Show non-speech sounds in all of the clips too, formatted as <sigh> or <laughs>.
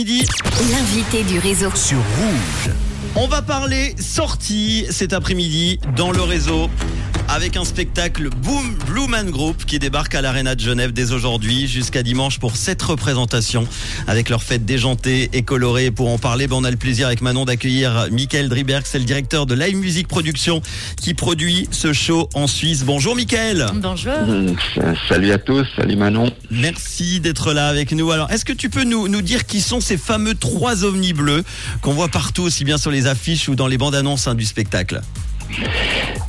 Midi L'invité du réseau. sur Rouge. On va parler sortie cet après-midi dans le réseau avec un spectacle Boom Blue Man Group qui débarque à l'Arena de Genève dès aujourd'hui jusqu'à dimanche pour cette représentation avec leur fête déjantée et colorée. Pour en parler, ben, on a le plaisir avec Manon d'accueillir Michael Driberg, c'est le directeur de Live Music Production qui produit ce show en Suisse. Bonjour Michael. Bonjour. Hum, Salut à tous, salut Manon. Merci d'être là avec nous. Alors, est-ce que tu peux nous, nous dire qui sont ces fameux trois ovnis bleus qu'on voit partout, aussi bien sur les affiches ou dans les bandes annonces hein, du spectacle?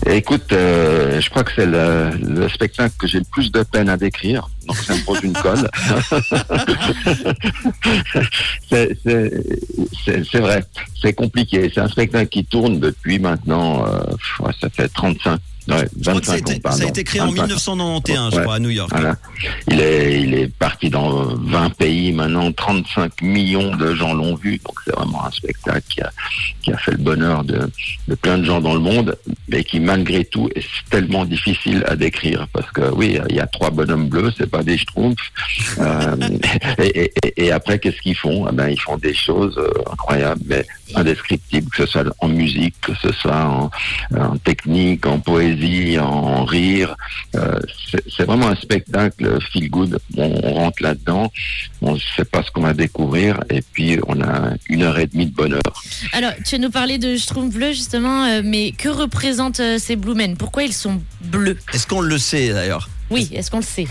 Écoute, euh, je crois que c'est le, le spectacle que j'ai le plus de peine à décrire, donc ça me pose une colle. <laughs> c'est vrai, c'est compliqué. C'est un spectacle qui tourne depuis maintenant, euh, ça fait 35, ouais, Je crois que ça a 25 ans, été, pardon. ça a été créé en 25 ans. 1991, je Ouais. crois, à New York. Voilà. Il est, il est parti dans 20 pays maintenant, 35 millions de gens l'ont vu, donc c'est vraiment un spectacle qui a, qui a fait le bonheur de, de plein de gens dans le monde, mais qui malgré tout est tellement difficile à décrire parce que oui, il y a trois bonhommes bleus, c'est pas des schtroumpfs. <laughs> Euh, et, et- et- et après, qu'est-ce qu'ils font? Eh ben, ils font des choses euh, incroyables, mais indescriptibles, que ce soit en musique, que ce soit en, en technique, en poésie, en rire. Euh, c'est vraiment un spectacle feel good. On, on rentre là-dedans, on ne sait pas ce qu'on va découvrir, et puis on a une heure et demie de bonheur. Alors, tu nous parlais de Schtroumpf bleu justement, euh, mais que représentent euh, ces Blue Men? Pourquoi ils sont bleus? Est-ce qu'on le sait d'ailleurs? Oui, est-ce qu'on le sait?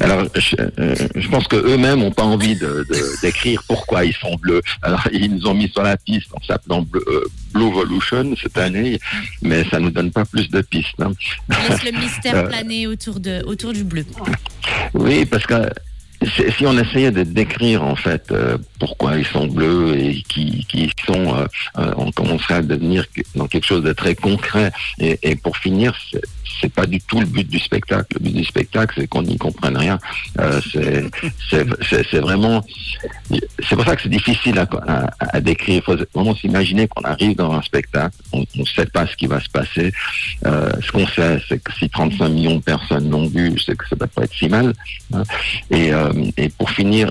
Alors, je, euh, je pense que eux-mêmes n'ont pas envie de de- d'écrire pourquoi ils sont bleus. Alors, <laughs> ils nous ont mis sur la piste en s'appelant Blue, euh, Blue Evolution cette année, mais ça nous donne pas plus de pistes. hein. Laisse le mystère <laughs> Euh. planer autour, de, autour du bleu. Oui, parce que si on essayait de décrire en fait euh, pourquoi ils sont bleus et qui, qui sont, euh, euh, on commencerait à devenir dans quelque chose de très concret. Et, et pour finir, c'est- pas du tout le but du spectacle. Le but du spectacle, c'est qu'on n'y comprenne rien. Euh, c'est vraiment, c'est pour ça que c'est difficile à, à, à décrire. Il faut vraiment s'imaginer qu'on arrive dans un spectacle, on ne sait pas ce qui va se passer. Euh, ce qu'on sait, c'est que si 35 millions de personnes l'ont vu, c'est que ça va pas être si mal. hein. Et, et pour finir,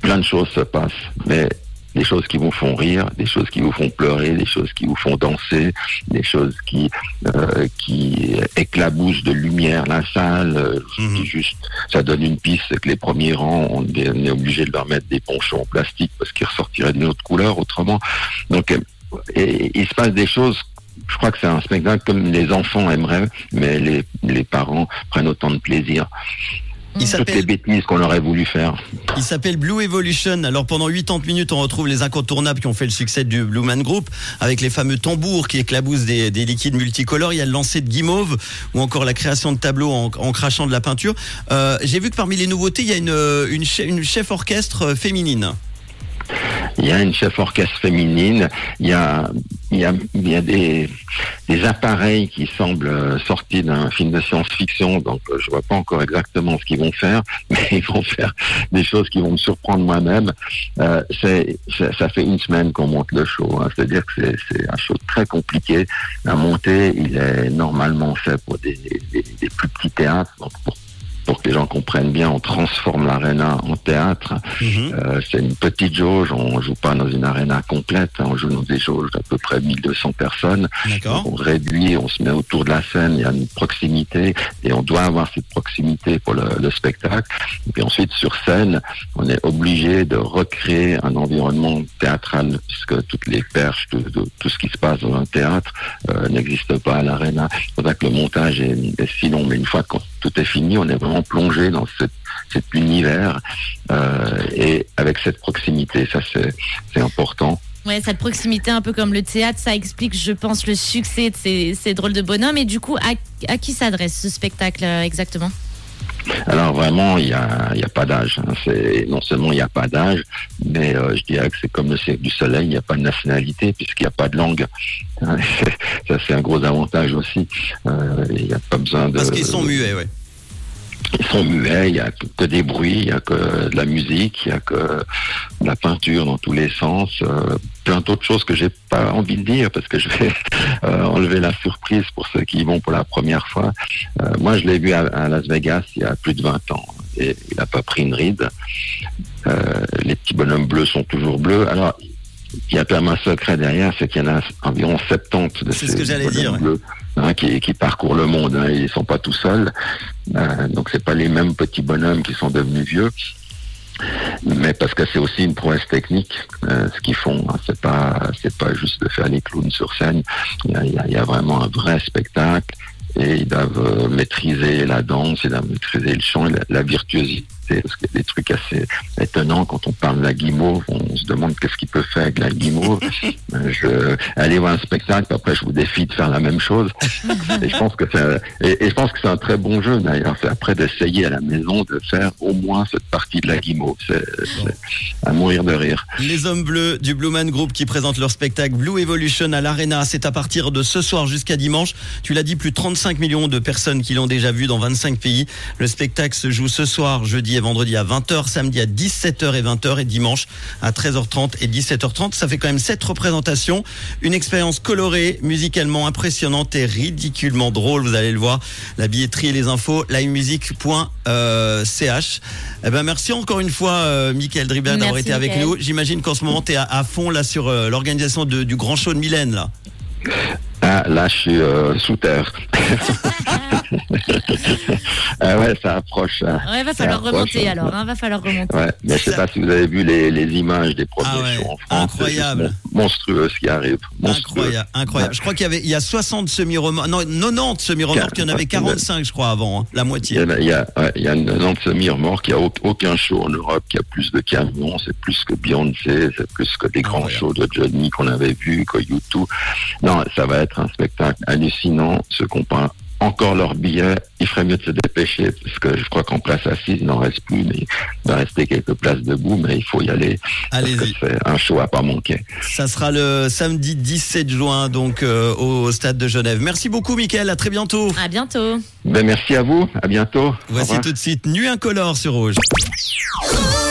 plein de choses se passent, mais des choses qui vous font rire, des choses qui vous font pleurer, des choses qui vous font danser, des choses qui euh, qui éclaboussent de lumière la salle. Euh, Mhm. juste, ça donne une piste, c'est que les premiers rangs, on est, obligé de leur mettre des ponchons en plastique parce qu'ils ressortiraient d'une autre couleur autrement. Donc, euh, et- il se passe des choses. Je crois que c'est un spectacle comme les enfants aimeraient, mais les, les parents prennent autant de plaisir. Il Toutes les s'appelle bêtises qu'on aurait voulu faire. il s'appelle Blue Evolution. Alors pendant 80 minutes, on retrouve les incontournables qui ont fait le succès du Blue Man Group avec les fameux tambours qui éclaboussent des, des liquides multicolores. Il y a le lancer de guimauve ou encore la création de tableaux en, en crachant de la peinture. Euh, J'ai vu que parmi les nouveautés, il y a une, euh, une chef orchestre euh, féminine. Il y a une chef orchestre féminine, il y a, il y a, il y a des, des appareils qui semblent euh, sortis d'un film de science-fiction, donc euh, je vois pas encore exactement ce qu'ils vont faire, <laughs> mais ils vont faire des choses qui vont me surprendre moi-même. Euh, c'est, ça, fait une semaine qu'on monte le show, hein. c'est-à-dire que c'est, un show très compliqué à monter. Il est normalement fait pour des, des, plus petits théâtres, pour que les gens comprennent bien, on transforme l'arena en théâtre. Mhm. Euh, c'est une petite jauge, on joue pas dans une arena complète, hein, on joue dans des jauges d'à peu près 1200 personnes. D'accord. On réduit, on se met autour de la scène, il y a une proximité et on doit avoir cette proximité pour le, le spectacle. Et puis ensuite sur scène, on est obligé de recréer un environnement théâtral puisque toutes les perches, tout, tout- tout ce qui se passe dans un théâtre euh, n'existe pas à l'arena. C'est pour ça que le montage est, est si long, mais une fois que tout est fini, on est vraiment plongé dans cette, cet univers euh, et avec cette proximité, ça c'est important. Ouais, cette proximité un peu comme le théâtre, ça explique, je pense, le succès de ces, ces drôles de bonhommes. Et du coup, à, à qui s'adresse ce spectacle euh, exactement? Alors vraiment, il y a, il y a pas d'âge. hein. Non seulement il n'y a pas d'âge, mais euh, je dirais que c'est comme le cercle du soleil, il n'y a pas de nationalité puisqu'il n'y a pas de langue. Hein, <laughs> Ça c'est un gros avantage aussi. Euh, Il n'y a pas besoin de. Parce qu'ils sont muets, ouais. Ils sont muets, il n'y a que des bruits, il n'y a que de la musique, il n'y a que de la peinture dans tous les sens, euh, plein d'autres choses que j'ai pas envie de dire parce que je vais <laughs> euh, enlever la surprise pour ceux qui y vont pour la première fois. Euh, moi, je l'ai vu à, à Las Vegas il y a plus de 20 ans et il n'a pas pris une ride. les petits bonhommes bleus sont toujours bleus. Alors, il y a quand même un secret derrière, c'est qu'il y en a environ 70 de ces ce que bonhommes dire, bleus hein, qui, parcourent le monde. Hein, ils sont pas tout seuls, Euh, donc c'est pas les mêmes petits bonhommes qui sont devenus vieux. Mais parce que c'est aussi une prouesse technique, euh, ce qu'ils font. hein. C'est pas, c'est pas juste de faire les clowns sur scène. Il y a, vraiment un vrai spectacle et ils doivent euh, maîtriser la danse, ils doivent maîtriser le chant la virtuosité. Parce qu'il y a des trucs assez étonnants quand on parle de la guimauve. On se demande qu'est-ce qu'il peut faire avec la guimauve. <laughs> Je, allez voir un spectacle, puis après je vous défie de faire la même chose. Et je pense que c'est, un- et, et je pense que c'est un très bon jeu d'ailleurs. C'est après d'essayer à la maison de faire au moins cette partie de la guimauve. C'est, c'est à mourir de rire. Les Hommes Bleus du Blue Man Group qui présentent leur spectacle Blue Evolution à l'Arena. C'est à partir de ce soir jusqu'à dimanche. Tu l'as dit, plus de 35 millions de personnes qui l'ont déjà vu dans 25 pays. Le spectacle se joue ce soir, jeudi et vendredi à 20h, samedi à 17h et 20h et dimanche à 13h30 et 17h30. Ça fait quand même sept représentations. Une expérience colorée, musicalement impressionnante et ridiculement drôle. Vous allez le voir. La billetterie et les infos, livemusic.ch. Eh ben, merci encore une fois, euh, Mickaël Dribert, d'avoir été avec nous. J'imagine qu'en ce moment, tu es à, à fond là sur euh, l'organisation du grand show de Mylène. Là. Ah, là, je suis euh, sous terre. <laughs> <laughs> ah ouais, ça approche. hein. Ouais, va falloir approche, remonter hein. alors, hein, va falloir remonter. Ouais, mais je sais Ça- pas si vous avez vu les, les images des premiers Ah ouais, en France. incroyable. Monstrueux ce qui arrive. Monstrueux. Incroyable, incroyable. Je crois qu'il y avait il y a 60 semi-remorques, non 90 semi-remorques, il y en avait 45 je crois avant, hein, la Il y moitié. a, il y a, ouais, il y a 90 semi-remorques, il n'y a au- aucun show en Europe qui a plus de camions, c'est plus que Beyoncé, c'est plus que des grands shows de Johnny qu'on avait vus, que YouTube. Non, ça va être un spectacle hallucinant. Ceux qui n'ont pas encore leur billet, il ferait mieux de se dépêcher, parce que je crois qu'en place assise, il n'en reste plus, mais il va rester quelques places debout, mais il faut y aller, parce que Allez-y. c'est un show à pas manquer. Ça sera le samedi 17 juin donc euh, au stade de Genève. Merci beaucoup Mickaël, à très bientôt. À bientôt. Ben, merci à vous, à bientôt. Voici tout de suite Nuit incolore sur Rouge.